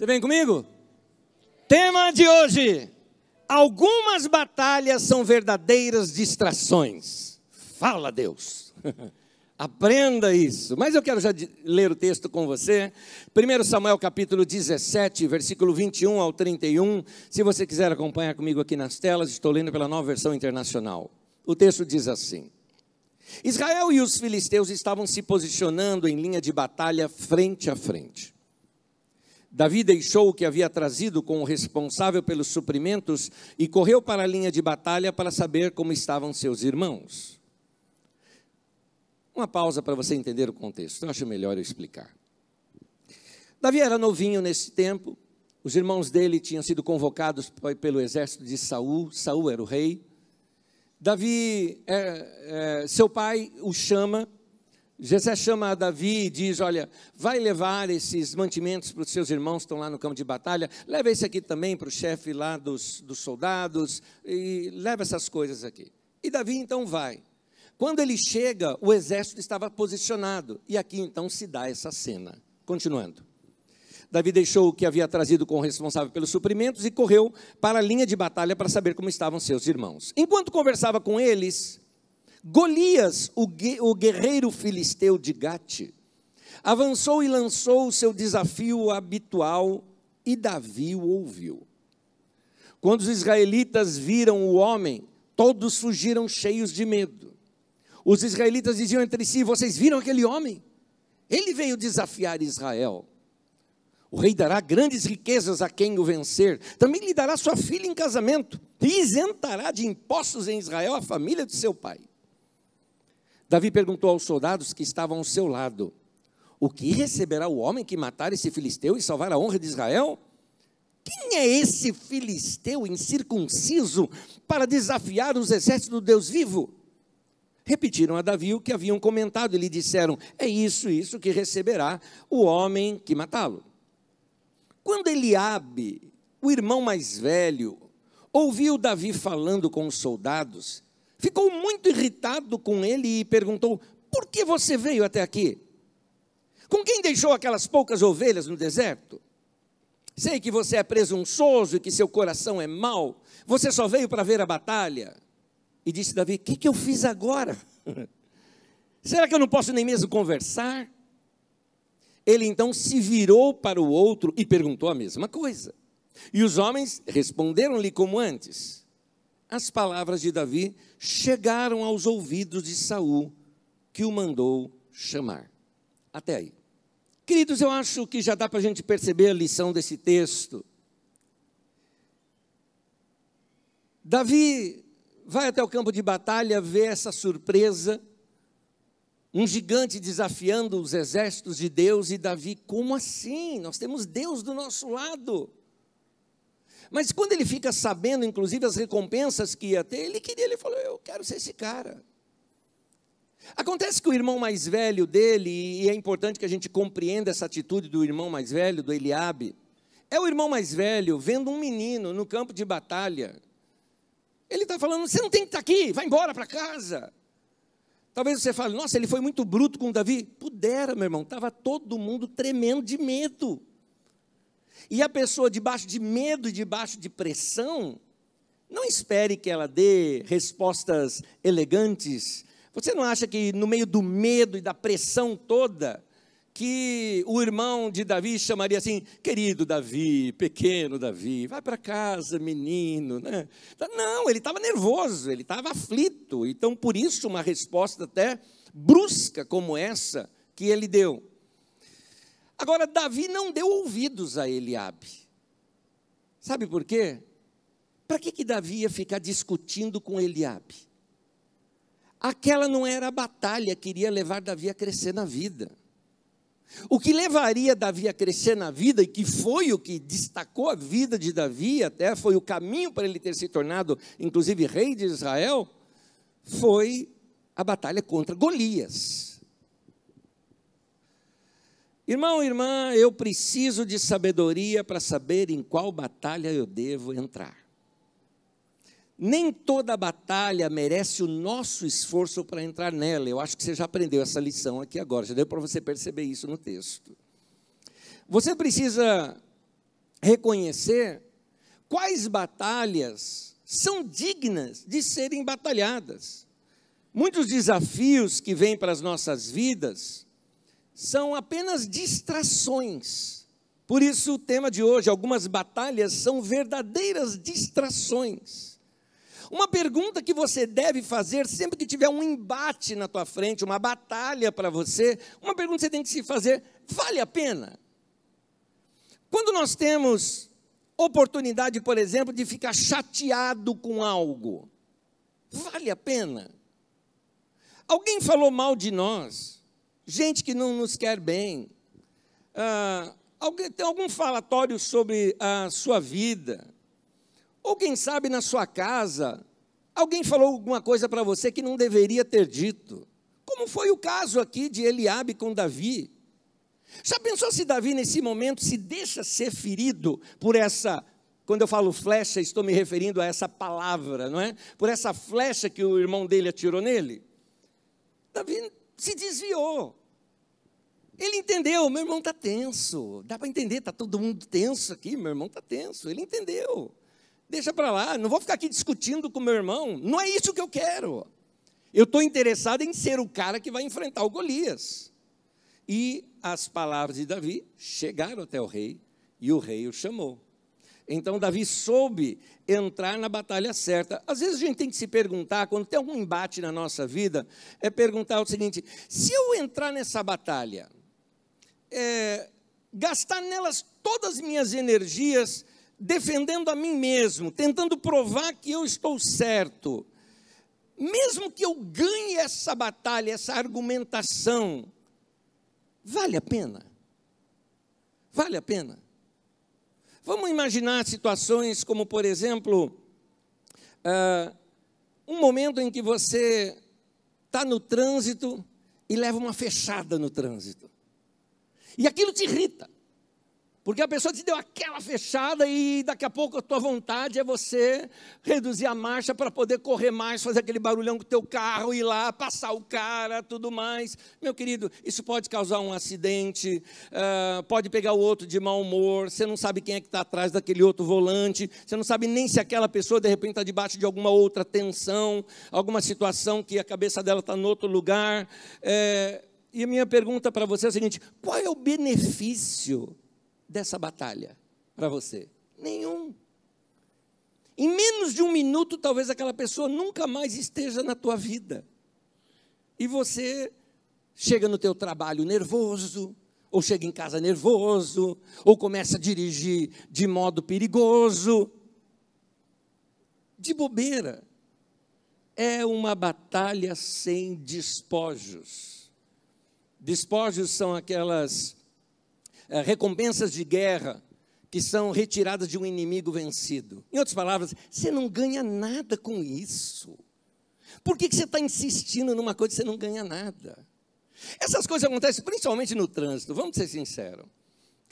Você vem comigo? Tema de hoje: Algumas batalhas são verdadeiras distrações. Fala, Deus. Aprenda isso. Mas eu quero já ler o texto com você. 1 Samuel capítulo 17, versículo 21 ao 31. Se você quiser acompanhar comigo aqui nas telas, estou lendo pela nova versão internacional. O texto diz assim: Israel e os filisteus estavam se posicionando em linha de batalha frente a frente. Davi deixou o que havia trazido com o responsável pelos suprimentos e correu para a linha de batalha para saber como estavam seus irmãos. Uma pausa para você entender o contexto, eu acho melhor eu explicar. Davi era novinho nesse tempo, os irmãos dele tinham sido convocados pelo exército de Saul, Saul era o rei. Davi, é, é, seu pai o chama Jessé chama Davi e diz: Olha, vai levar esses mantimentos para os seus irmãos que estão lá no campo de batalha, leva esse aqui também para o chefe lá dos, dos soldados, e leva essas coisas aqui. E Davi então vai. Quando ele chega, o exército estava posicionado, e aqui então se dá essa cena. Continuando. Davi deixou o que havia trazido com o responsável pelos suprimentos e correu para a linha de batalha para saber como estavam seus irmãos. Enquanto conversava com eles, Golias, o, guerreiro filisteu de Gate, avançou e lançou o seu desafio habitual e Davi o ouviu. Quando os israelitas viram o homem, todos fugiram cheios de medo. Os israelitas diziam entre si: Vocês viram aquele homem? Ele veio desafiar Israel. O rei dará grandes riquezas a quem o vencer. Também lhe dará sua filha em casamento e isentará de impostos em Israel a família de seu pai. Davi perguntou aos soldados que estavam ao seu lado: O que receberá o homem que matar esse filisteu e salvar a honra de Israel? Quem é esse filisteu incircunciso para desafiar os exércitos do Deus vivo? Repetiram a Davi o que haviam comentado e lhe disseram: É isso, isso que receberá o homem que matá-lo. Quando Eliabe, o irmão mais velho, ouviu Davi falando com os soldados, ficou muito irritado com ele e perguntou: Por que você veio até aqui? Com quem deixou aquelas poucas ovelhas no deserto? Sei que você é presunçoso e que seu coração é mau. Você só veio para ver a batalha. E disse Davi: O que, que eu fiz agora? Será que eu não posso nem mesmo conversar? Ele então se virou para o outro e perguntou a mesma coisa. E os homens responderam-lhe como antes as palavras de Davi chegaram aos ouvidos de Saul, que o mandou chamar. Até aí. Queridos, eu acho que já dá para a gente perceber a lição desse texto. Davi vai até o campo de batalha, vê essa surpresa, um gigante desafiando os exércitos de Deus, e Davi, como assim? Nós temos Deus do nosso lado. Mas quando ele fica sabendo, inclusive, as recompensas que ia ter, ele queria, ele falou: Eu quero ser esse cara. Acontece que o irmão mais velho dele, e é importante que a gente compreenda essa atitude do irmão mais velho, do Eliabe, é o irmão mais velho vendo um menino no campo de batalha. Ele está falando: Você não tem que estar tá aqui, vai embora para casa. Talvez você fale: Nossa, ele foi muito bruto com Davi. Pudera, meu irmão, estava todo mundo tremendo de medo. E a pessoa debaixo de medo e debaixo de pressão, não espere que ela dê respostas elegantes. Você não acha que no meio do medo e da pressão toda, que o irmão de Davi chamaria assim, querido Davi, pequeno Davi, vai para casa, menino, né? Não, ele estava nervoso, ele estava aflito. Então, por isso, uma resposta até brusca como essa que ele deu. Agora, Davi não deu ouvidos a Eliabe. Sabe por quê? Para que, que Davi ia ficar discutindo com Eliabe? Aquela não era a batalha que iria levar Davi a crescer na vida. O que levaria Davi a crescer na vida, e que foi o que destacou a vida de Davi, até foi o caminho para ele ter se tornado, inclusive, rei de Israel, foi a batalha contra Golias. Irmão, irmã, eu preciso de sabedoria para saber em qual batalha eu devo entrar. Nem toda batalha merece o nosso esforço para entrar nela. Eu acho que você já aprendeu essa lição aqui agora, já deu para você perceber isso no texto. Você precisa reconhecer quais batalhas são dignas de serem batalhadas. Muitos desafios que vêm para as nossas vidas são apenas distrações. Por isso, o tema de hoje, algumas batalhas são verdadeiras distrações. Uma pergunta que você deve fazer sempre que tiver um embate na tua frente, uma batalha para você, uma pergunta que você tem que se fazer: vale a pena? Quando nós temos oportunidade, por exemplo, de ficar chateado com algo, vale a pena? Alguém falou mal de nós, gente que não nos quer bem, ah, alguém, tem algum falatório sobre a sua vida, ou quem sabe na sua casa, alguém falou alguma coisa para você que não deveria ter dito. Como foi o caso aqui de Eliabe com Davi. Já pensou se Davi, nesse momento, se deixa ser ferido por essa. Quando eu falo flecha, estou me referindo a essa palavra, não é? Por essa flecha que o irmão dele atirou nele. Davi se desviou. Ele entendeu, meu irmão está tenso. Dá para entender, está todo mundo tenso aqui, meu irmão está tenso. Ele entendeu deixa para lá, não vou ficar aqui discutindo com meu irmão, não é isso que eu quero. Eu estou interessado em ser o cara que vai enfrentar o Golias. E as palavras de Davi chegaram até o rei, e o rei o chamou. Então Davi soube entrar na batalha certa. Às vezes a gente tem que se perguntar, quando tem algum embate na nossa vida, é perguntar o seguinte: se eu entrar nessa batalha, é, gastar nelas todas as minhas energias, defendendo a mim mesmo, tentando provar que eu estou certo, mesmo que eu ganhe essa batalha, essa argumentação, vale a pena? Vale a pena? Vamos imaginar situações como, por exemplo, uh, um momento em que você está no trânsito e leva uma fechada no trânsito. E aquilo te irrita. Porque a pessoa te deu aquela fechada e daqui a pouco a tua vontade é você reduzir a marcha para poder correr mais, fazer aquele barulhão com o teu carro, ir lá, passar o cara, tudo mais. Meu querido, isso pode causar um acidente, uh, pode pegar o outro de mau humor, você não sabe quem é que está atrás daquele outro volante, você não sabe nem se aquela pessoa de repente está debaixo de alguma outra tensão, alguma situação que a cabeça dela está em outro lugar. É, e a minha pergunta para você é a seguinte: qual é o benefício dessa batalha para você? Nenhum. Em menos de um minuto, talvez aquela pessoa nunca mais esteja na tua vida. E você chega no teu trabalho nervoso, ou chega em casa nervoso, ou começa a dirigir de modo perigoso. De bobeira. É uma batalha sem despojos. Despojos são aquelas é, recompensas de guerra que são retiradas de um inimigo vencido. Em outras palavras, você não ganha nada com isso. Por que, que você está insistindo numa coisa que você não ganha nada? Essas coisas acontecem principalmente no trânsito, vamos ser sinceros.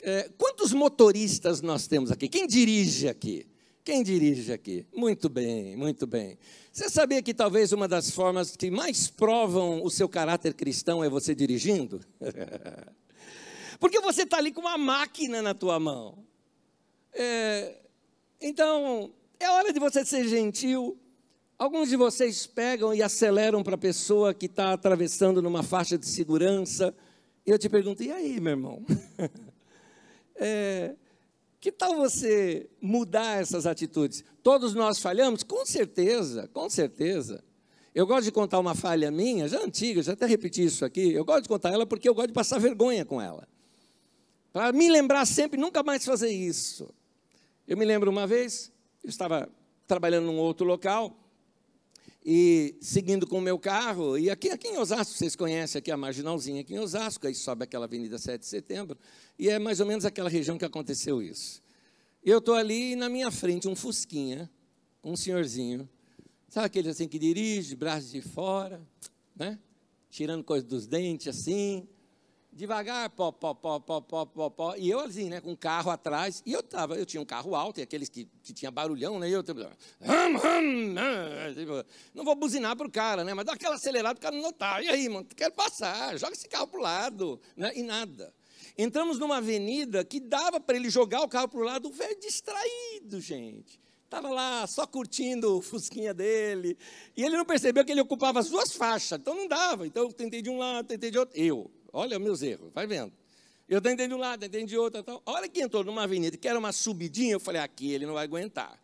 É, quantos motoristas nós temos aqui? Quem dirige aqui? Quem dirige aqui? Muito bem, muito bem. Você sabia que talvez uma das formas que mais provam o seu caráter cristão é você dirigindo? Porque você está ali com uma máquina na tua mão. É, então, é hora de você ser gentil. Alguns de vocês pegam e aceleram para a pessoa que está atravessando numa faixa de segurança. E eu te pergunto, e aí, meu irmão? é, que tal você mudar essas atitudes? Todos nós falhamos? Com certeza, com certeza. Eu gosto de contar uma falha minha, já antiga, já até repeti isso aqui. Eu gosto de contar ela porque eu gosto de passar vergonha com ela. Para me lembrar sempre, nunca mais fazer isso. Eu me lembro uma vez, eu estava trabalhando num outro local, e seguindo com o meu carro, e aqui, aqui em Osasco, vocês conhecem aqui a Marginalzinha, aqui em Osasco, aí sobe aquela Avenida 7 de Setembro, e é mais ou menos aquela região que aconteceu isso. Eu estou ali, e na minha frente, um fusquinha, um senhorzinho, sabe aquele assim que dirige, braços de fora, né? tirando coisa dos dentes assim, devagar, pó, pó, pó, pó, pó, pó, pó. E eu assim, né, com o carro atrás. E eu tava, eu tinha um carro alto, e aqueles que, que tinha barulhão, né? E eu tipo, hum, hum, hum, não vou buzinar pro cara, né? Mas dá aquela acelerada para o cara não notar. E aí, mano, quero passar, joga esse carro pro lado, né? E nada. Entramos numa avenida que dava para ele jogar o carro para o lado, o velho distraído, gente. Estava lá só curtindo o fusquinha dele. E ele não percebeu que ele ocupava as duas faixas, então não dava. Então eu tentei de um lado, tentei de outro. Eu, olha meus erros, vai vendo. Eu tentei de um lado, tentei de outro. Então, a hora que entrou numa avenida que era uma subidinha, eu falei, aqui ele não vai aguentar.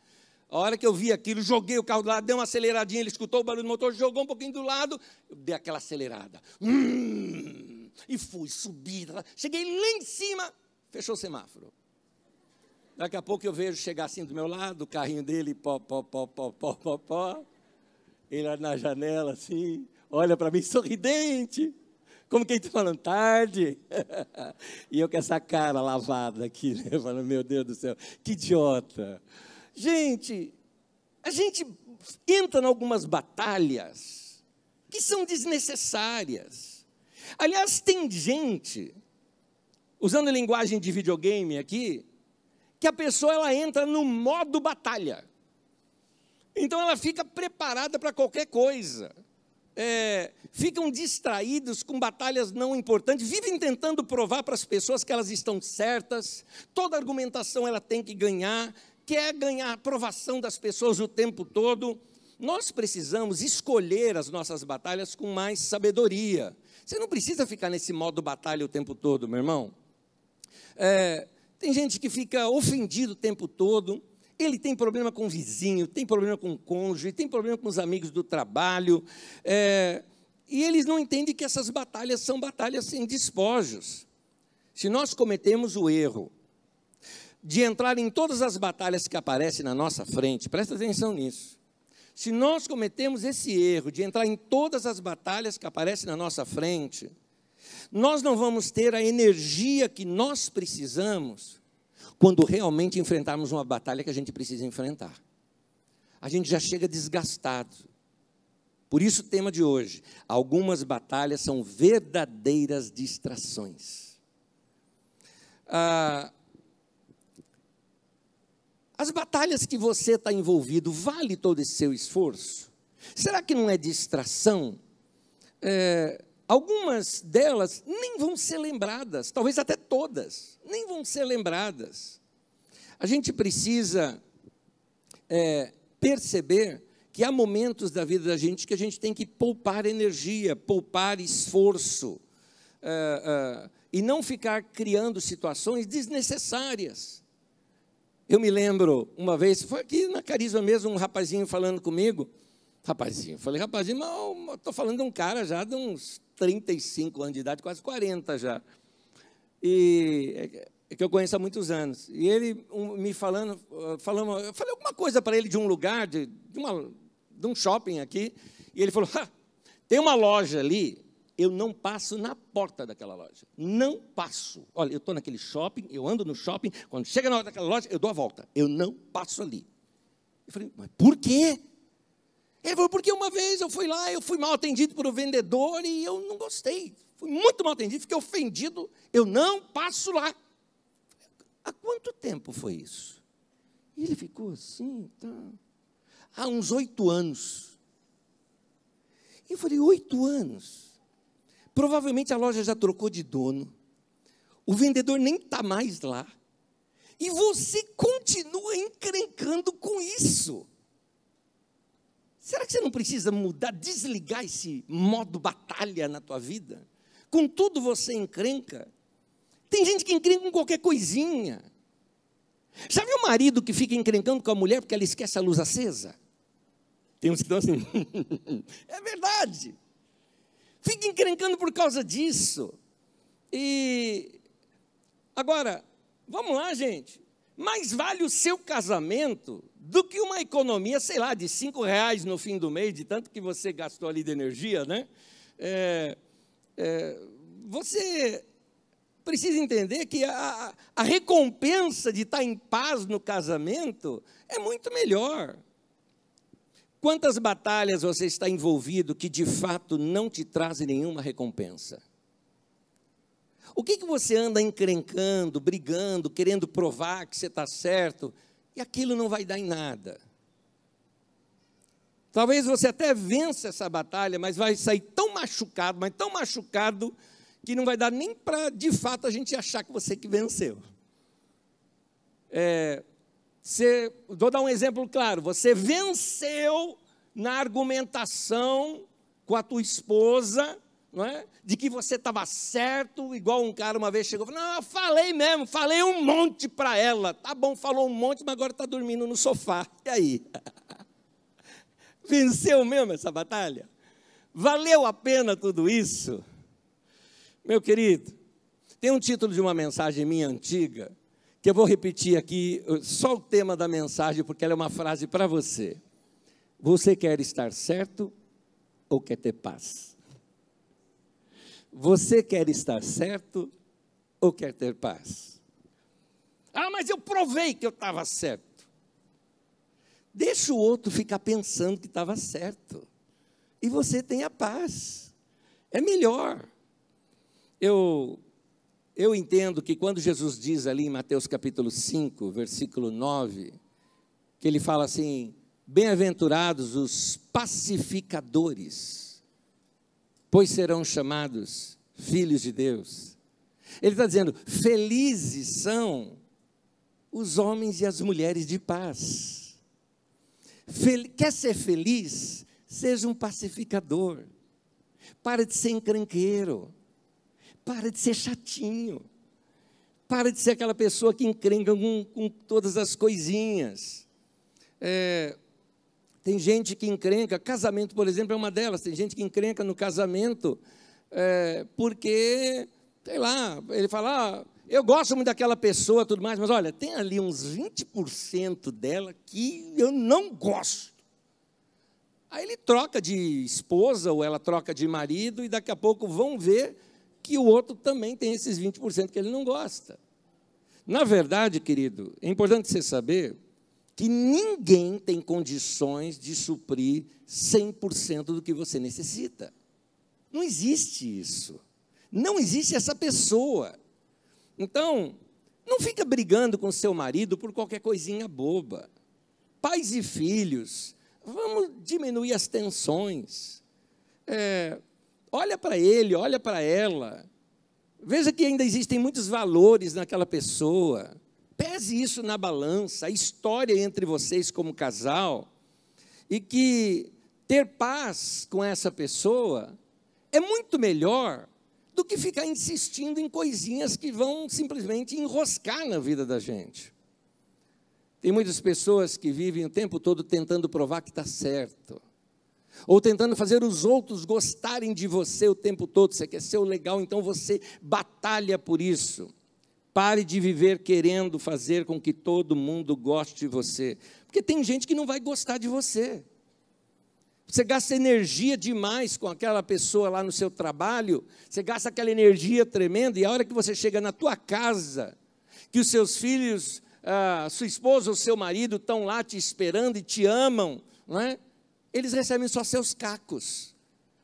A hora que eu vi aquilo, joguei o carro do lado, dei uma aceleradinha, ele escutou o barulho do motor, jogou um pouquinho do lado, eu dei aquela acelerada. Hum, e fui, subi. Cheguei lá em cima, fechou o semáforo. Daqui a pouco eu vejo chegar assim do meu lado, o carrinho dele, pó, pó, pó, pó, pó, pó, pó. Ele na janela assim, olha para mim sorridente. Como quem está falando, tarde. e eu com essa cara lavada aqui, né? Falando, meu Deus do céu, que idiota. Gente, a gente entra em algumas batalhas que são desnecessárias. Aliás, tem gente, usando a linguagem de videogame aqui, que a pessoa ela entra no modo batalha. Então ela fica preparada para qualquer coisa. É, ficam distraídos com batalhas não importantes, vivem tentando provar para as pessoas que elas estão certas, toda argumentação ela tem que ganhar, quer ganhar a aprovação das pessoas o tempo todo. Nós precisamos escolher as nossas batalhas com mais sabedoria. Você não precisa ficar nesse modo batalha o tempo todo, meu irmão. É, tem gente que fica ofendido o tempo todo. Ele tem problema com o vizinho, tem problema com o cônjuge, tem problema com os amigos do trabalho. É, e eles não entendem que essas batalhas são batalhas sem despojos. Se nós cometemos o erro de entrar em todas as batalhas que aparecem na nossa frente, presta atenção nisso. Se nós cometemos esse erro de entrar em todas as batalhas que aparecem na nossa frente, nós não vamos ter a energia que nós precisamos quando realmente enfrentarmos uma batalha que a gente precisa enfrentar. A gente já chega desgastado. Por isso, o tema de hoje: algumas batalhas são verdadeiras distrações. Ah, as batalhas que você está envolvido, vale todo esse seu esforço? Será que não é distração? É, Algumas delas nem vão ser lembradas, talvez até todas, nem vão ser lembradas. A gente precisa é, perceber que há momentos da vida da gente que a gente tem que poupar energia, poupar esforço, é, é, e não ficar criando situações desnecessárias. Eu me lembro, uma vez, foi aqui na Carisma mesmo, um rapazinho falando comigo, rapazinho, falei, rapazinho, mas estou falando de um cara já de uns 35 anos de idade, quase 40 já. E é, é que eu conheço há muitos anos. E ele um, me falando, falando, eu falei alguma coisa para ele de um lugar, de, de, uma, de um shopping aqui, e ele falou: tem uma loja ali, eu não passo na porta daquela loja. Não passo. Olha, eu estou naquele shopping, eu ando no shopping, quando chega na hora daquela loja, eu dou a volta. Eu não passo ali. Eu falei, mas por quê? Ele falou, porque uma vez eu fui lá, eu fui mal atendido por um vendedor e eu não gostei. Fui muito mal atendido, fiquei ofendido, eu não passo lá. Há quanto tempo foi isso? E ele ficou assim, tá. Há uns oito anos. E eu falei, oito anos? Provavelmente a loja já trocou de dono. O vendedor nem está mais lá. E você continua encrencando com isso. Será que você não precisa mudar, desligar esse modo batalha na tua vida? Com tudo você encrenca. Tem gente que encrenca com qualquer coisinha. Já viu o marido que fica encrencando com a mulher porque ela esquece a luz acesa? Tem uns que estão assim. é verdade. Fica encrencando por causa disso. E agora, vamos lá, gente. Mais vale o seu casamento do que uma economia, sei lá, de cinco reais no fim do mês, de tanto que você gastou ali de energia, né? É, é, você precisa entender que a, a recompensa de estar em paz no casamento é muito melhor. Quantas batalhas você está envolvido que de fato não te trazem nenhuma recompensa? O que, que você anda encrencando, brigando, querendo provar que você está certo, e aquilo não vai dar em nada. Talvez você até vença essa batalha, mas vai sair tão machucado, mas tão machucado, que não vai dar nem para, de fato, a gente achar que você que venceu. É, você, vou dar um exemplo claro. Você venceu na argumentação com a tua esposa, não é? de que você estava certo, igual um cara uma vez chegou e falou: Não, eu falei mesmo, falei um monte para ela. Tá bom, falou um monte, mas agora está dormindo no sofá. E aí? Venceu mesmo essa batalha? Valeu a pena tudo isso? Meu querido, tem um título de uma mensagem minha antiga, que eu vou repetir aqui, só o tema da mensagem, porque ela é uma frase para você. Você quer estar certo ou quer ter paz? Você quer estar certo ou quer ter paz? Ah, mas eu provei que eu estava certo. Deixa o outro ficar pensando que estava certo. E você tem a paz. É melhor. Eu eu entendo que quando Jesus diz ali em Mateus capítulo 5, versículo 9, que ele fala assim: Bem-aventurados os pacificadores, pois serão chamados filhos de Deus. Ele está dizendo: felizes são os homens e as mulheres de paz. Fel quer ser feliz? Seja um pacificador. Para de ser encrenqueiro. Para de ser chatinho. Para de ser aquela pessoa que encrenca com, com todas as coisinhas. É, tem gente que encrenca, casamento, por exemplo, é uma delas. Tem gente que encrenca no casamento é, porque, sei lá, ele fala, ah, eu gosto muito daquela pessoa tudo mais, mas olha, tem ali uns 20% dela que eu não gosto. Aí ele troca de esposa ou ela troca de marido e daqui a pouco vão ver que o outro também tem esses 20% que ele não gosta. Na verdade, querido, é importante você saber que ninguém tem condições de suprir 100% do que você necessita. Não existe isso. Não existe essa pessoa. Então, não fica brigando com seu marido por qualquer coisinha boba. Pais e filhos, vamos diminuir as tensões. É, Olha para ele, olha para ela. Veja que ainda existem muitos valores naquela pessoa. Pese isso na balança, a história entre vocês como casal, e que ter paz com essa pessoa é muito melhor do que ficar insistindo em coisinhas que vão simplesmente enroscar na vida da gente. Tem muitas pessoas que vivem o tempo todo tentando provar que está certo ou tentando fazer os outros gostarem de você o tempo todo. Você quer ser o legal, então você batalha por isso. Pare de viver querendo fazer com que todo mundo goste de você, porque tem gente que não vai gostar de você. Você gasta energia demais com aquela pessoa lá no seu trabalho, você gasta aquela energia tremenda, e a hora que você chega na tua casa, que os seus filhos, a sua esposa ou seu marido estão lá te esperando e te amam, não é? eles recebem só seus cacos.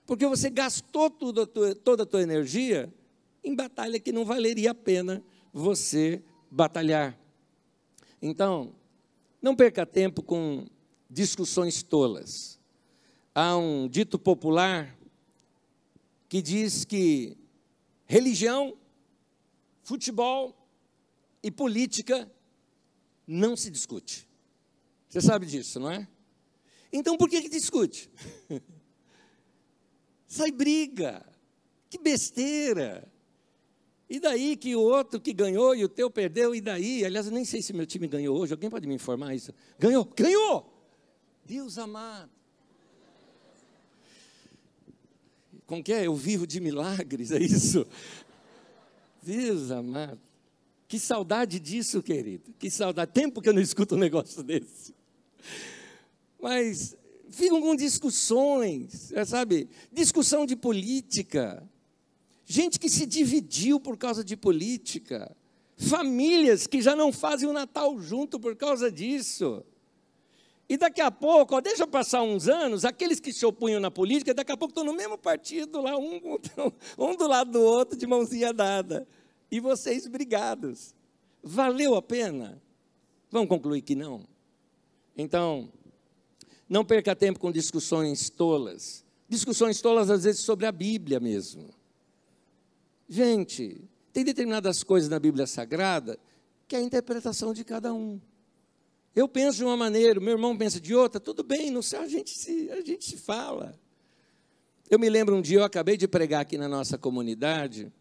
Porque você gastou tudo, toda a tua energia em batalha que não valeria a pena você batalhar. Então, não perca tempo com discussões tolas. Há um dito popular que diz que religião, futebol e política não se discute. Você sabe disso, não é? Então por que, que discute? Sai briga. Que besteira. E daí que o outro que ganhou e o teu perdeu, e daí? Aliás, eu nem sei se meu time ganhou hoje, alguém pode me informar isso? Ganhou, ganhou! Deus amado. Como que é? Eu vivo de milagres, é isso? Deus amado. Que saudade disso, querido. Que saudade. Tempo que eu não escuto um negócio desse. Mas ficam com discussões, sabe? Discussão de política. Gente que se dividiu por causa de política. Famílias que já não fazem o Natal junto por causa disso. E daqui a pouco, ó, deixa passar uns anos, aqueles que se opunham na política, daqui a pouco estão no mesmo partido lá, um, um do lado do outro, de mãozinha dada. E vocês brigados. Valeu a pena? Vamos concluir que não. Então, não perca tempo com discussões tolas. Discussões tolas, às vezes, sobre a Bíblia mesmo. Gente, tem determinadas coisas na Bíblia Sagrada que é a interpretação de cada um. Eu penso de uma maneira, meu irmão pensa de outra, tudo bem, no céu a gente se, a gente se fala. Eu me lembro um dia, eu acabei de pregar aqui na nossa comunidade,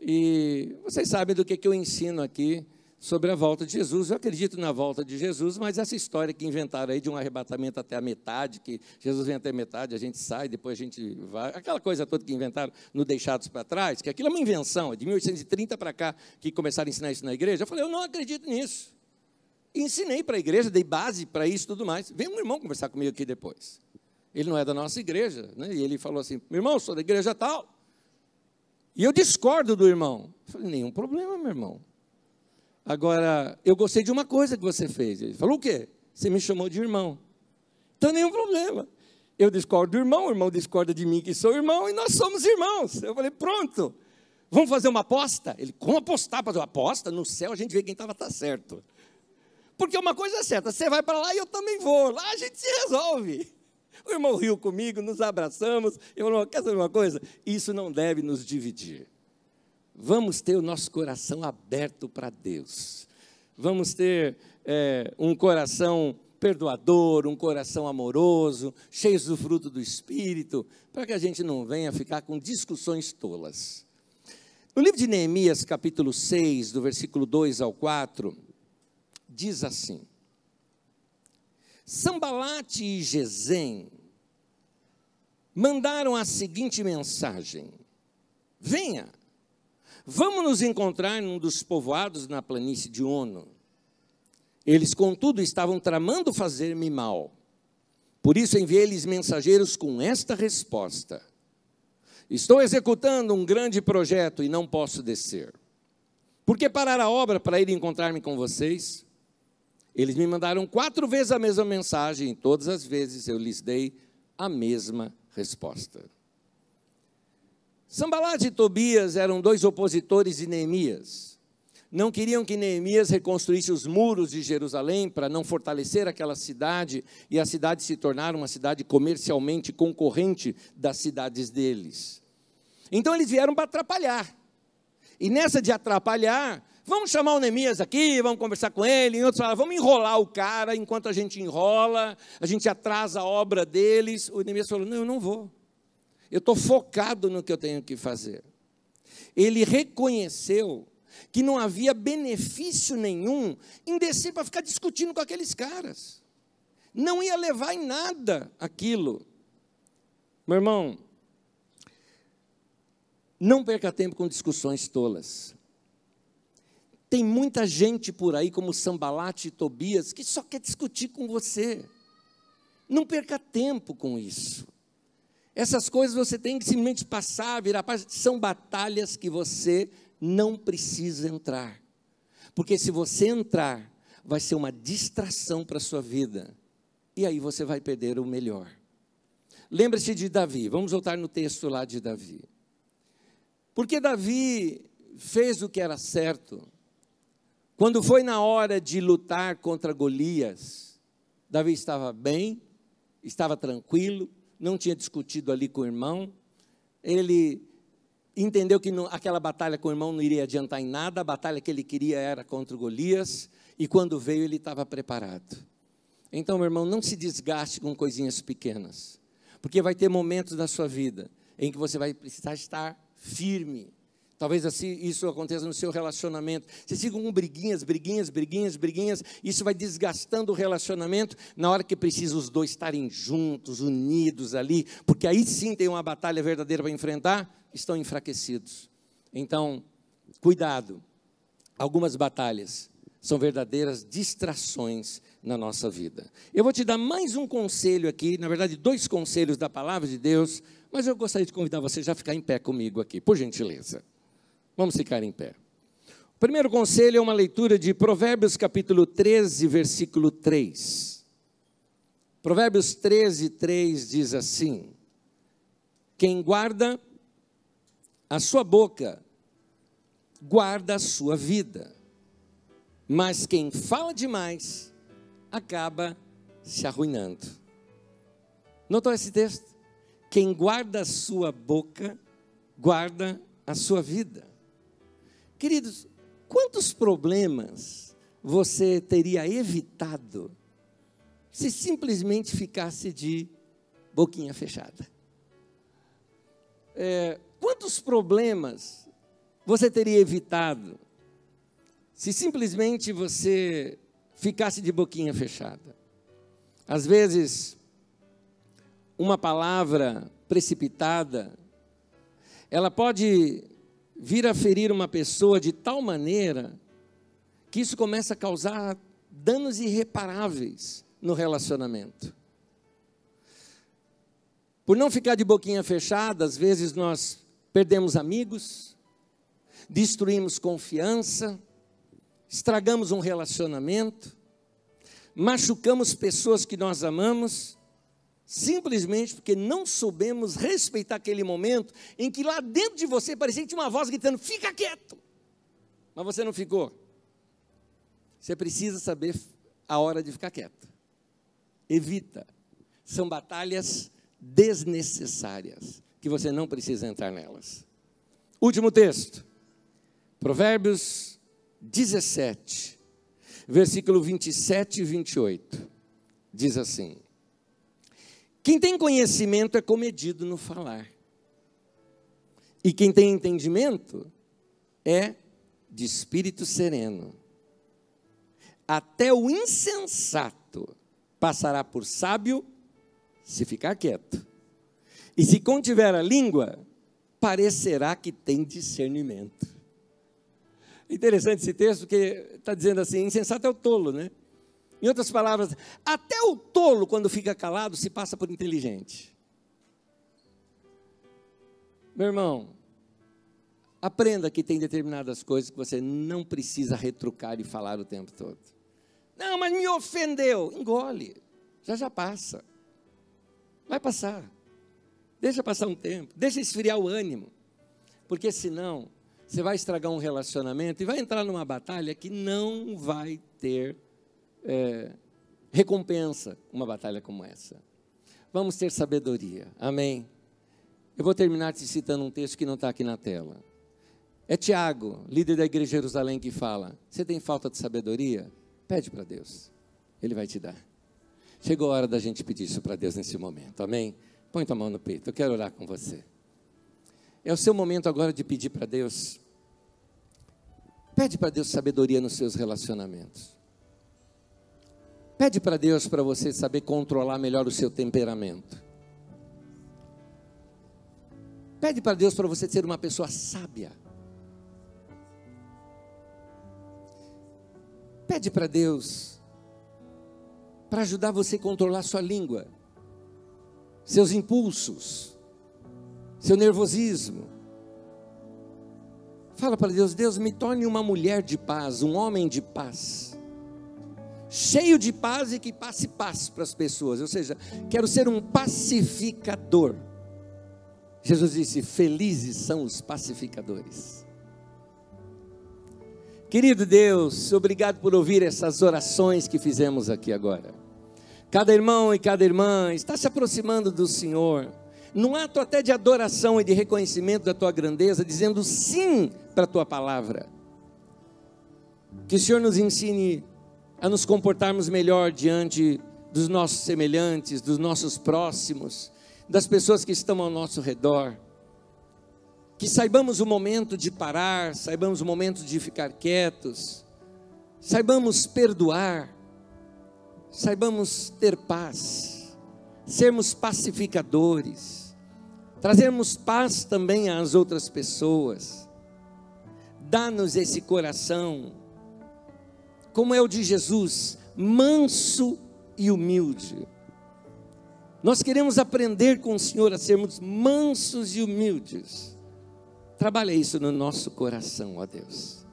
e vocês sabem do que, que eu ensino aqui sobre a volta de Jesus. Eu acredito na volta de Jesus, mas essa história que inventaram aí de um arrebatamento até a metade, que Jesus vem até a metade, a gente sai, depois a gente vai, aquela coisa toda que inventaram no Deixados para Trás, que aquilo é uma invenção, é de 1830 para cá que começaram a ensinar isso na igreja. Eu falei, eu não acredito nisso. Ensinei para a igreja, dei base para isso e tudo mais. Vem um irmão conversar comigo aqui depois. Ele não é da nossa igreja, né? e ele falou assim: meu irmão, sou da igreja tal. E eu discordo do irmão. Eu falei, nenhum problema, meu irmão. Agora, eu gostei de uma coisa que você fez. Ele falou, o quê? Você me chamou de irmão. Então, nenhum problema. Eu discordo do irmão, o irmão discorda de mim que sou irmão, e nós somos irmãos. Eu falei, pronto. Vamos fazer uma aposta? Ele, como apostar? Fazer uma aposta? No céu a gente vê quem estava tá certo. Porque uma coisa é certa, você vai para lá e eu também vou. Lá a gente se resolve. O irmão riu comigo, nos abraçamos. Eu falei, quer saber uma coisa? Isso não deve nos dividir. Vamos ter o nosso coração aberto para Deus. Vamos ter é, um coração perdoador, um coração amoroso, cheio do fruto do Espírito, para que a gente não venha ficar com discussões tolas. No livro de Neemias, capítulo 6, do versículo 2 ao 4, diz assim: Sambalate e Gesem mandaram a seguinte mensagem: Venha, vamos nos encontrar num dos povoados na planície de Ono. Eles, contudo, estavam tramando fazer-me mal. Por isso enviei-lhes mensageiros com esta resposta: Estou executando um grande projeto e não posso descer. Por que parar a obra para ir encontrar-me com vocês? Eles me mandaram quatro vezes a mesma mensagem, e todas as vezes eu lhes dei a mesma resposta. Sambalat e Tobias eram dois opositores de Neemias. Não queriam que Neemias reconstruísse os muros de Jerusalém para não fortalecer aquela cidade e a cidade se tornar uma cidade comercialmente concorrente das cidades deles. Então eles vieram para atrapalhar. E nessa de atrapalhar, Vamos chamar o Neemias aqui, vamos conversar com ele. E outros falaram, vamos enrolar o cara enquanto a gente enrola, a gente atrasa a obra deles. O Neemias falou: Não, eu não vou. Eu estou focado no que eu tenho que fazer. Ele reconheceu que não havia benefício nenhum em descer para ficar discutindo com aqueles caras. Não ia levar em nada aquilo. Meu irmão, não perca tempo com discussões tolas. Tem muita gente por aí, como Sambalate e Tobias, que só quer discutir com você. Não perca tempo com isso. Essas coisas você tem que simplesmente passar, virar página. São batalhas que você não precisa entrar. Porque se você entrar, vai ser uma distração para a sua vida. E aí você vai perder o melhor. Lembre-se de Davi. Vamos voltar no texto lá de Davi. Porque Davi fez o que era certo quando foi na hora de lutar contra Golias, Davi estava bem, estava tranquilo, não tinha discutido ali com o irmão. Ele entendeu que não, aquela batalha com o irmão não iria adiantar em nada, a batalha que ele queria era contra Golias, e quando veio ele estava preparado. Então, meu irmão, não se desgaste com coisinhas pequenas, porque vai ter momentos da sua vida em que você vai precisar estar firme, Talvez assim isso aconteça no seu relacionamento. Você siga com briguinhas, briguinhas, briguinhas, briguinhas. Isso vai desgastando o relacionamento na hora que precisa os dois estarem juntos, unidos ali, porque aí sim tem uma batalha verdadeira para enfrentar, estão enfraquecidos. Então, cuidado. Algumas batalhas são verdadeiras distrações na nossa vida. Eu vou te dar mais um conselho aqui, na verdade, dois conselhos da palavra de Deus, mas eu gostaria de convidar você já a ficar em pé comigo aqui, por gentileza. Vamos ficar em pé. O primeiro conselho é uma leitura de Provérbios capítulo 13, versículo 3. Provérbios 13, 3 diz assim: Quem guarda a sua boca, guarda a sua vida, mas quem fala demais, acaba se arruinando. Notou esse texto? Quem guarda a sua boca, guarda a sua vida. Queridos, quantos problemas você teria evitado se simplesmente ficasse de boquinha fechada? É, quantos problemas você teria evitado se simplesmente você ficasse de boquinha fechada? Às vezes, uma palavra precipitada, ela pode vir a ferir uma pessoa de tal maneira que isso começa a causar danos irreparáveis no relacionamento. Por não ficar de boquinha fechada, às vezes nós perdemos amigos, destruímos confiança, estragamos um relacionamento, machucamos pessoas que nós amamos simplesmente porque não soubemos respeitar aquele momento em que lá dentro de você parecia que tinha uma voz gritando: fica quieto. Mas você não ficou. Você precisa saber a hora de ficar quieto. Evita. São batalhas desnecessárias que você não precisa entrar nelas. Último texto. Provérbios 17, versículo 27 e 28. Diz assim: quem tem conhecimento é comedido no falar. E quem tem entendimento é de espírito sereno. Até o insensato passará por sábio se ficar quieto. E se contiver a língua, parecerá que tem discernimento. Interessante esse texto, porque está dizendo assim: insensato é o tolo, né? Em outras palavras, até o tolo, quando fica calado, se passa por inteligente. Meu irmão, aprenda que tem determinadas coisas que você não precisa retrucar e falar o tempo todo. Não, mas me ofendeu. Engole. Já já passa. Vai passar. Deixa passar um tempo. Deixa esfriar o ânimo. Porque senão, você vai estragar um relacionamento e vai entrar numa batalha que não vai ter é, recompensa uma batalha como essa. Vamos ter sabedoria. Amém. Eu vou terminar te citando um texto que não está aqui na tela. É Tiago, líder da igreja de Jerusalém, que fala: Você tem falta de sabedoria? Pede para Deus, Ele vai te dar. Chegou a hora da gente pedir isso para Deus nesse momento, amém? Põe tua mão no peito, eu quero orar com você. É o seu momento agora de pedir para Deus. Pede para Deus sabedoria nos seus relacionamentos. Pede para Deus para você saber controlar melhor o seu temperamento. Pede para Deus para você ser uma pessoa sábia. Pede para Deus para ajudar você a controlar sua língua, seus impulsos, seu nervosismo. Fala para Deus: Deus, me torne uma mulher de paz, um homem de paz cheio de paz e que passe paz para as pessoas. Ou seja, quero ser um pacificador. Jesus disse: Felizes são os pacificadores. Querido Deus, obrigado por ouvir essas orações que fizemos aqui agora. Cada irmão e cada irmã está se aproximando do Senhor, num ato até de adoração e de reconhecimento da tua grandeza, dizendo sim para a tua palavra. Que o Senhor nos ensine a nos comportarmos melhor diante dos nossos semelhantes, dos nossos próximos, das pessoas que estão ao nosso redor. Que saibamos o momento de parar, saibamos o momento de ficar quietos, saibamos perdoar, saibamos ter paz, sermos pacificadores, trazermos paz também às outras pessoas. Dá-nos esse coração como é o de Jesus, manso e humilde. Nós queremos aprender com o Senhor a sermos mansos e humildes. Trabalha isso no nosso coração, ó Deus.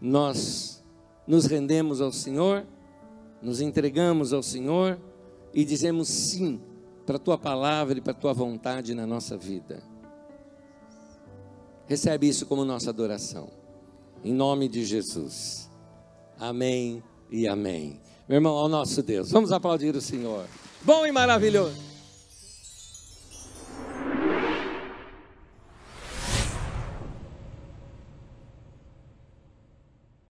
Nós nos rendemos ao Senhor, nos entregamos ao Senhor e dizemos sim para a tua palavra e para a tua vontade na nossa vida. Recebe isso como nossa adoração. Em nome de Jesus. Amém e amém. Meu irmão, ao nosso Deus. Vamos aplaudir o Senhor. Bom e maravilhoso.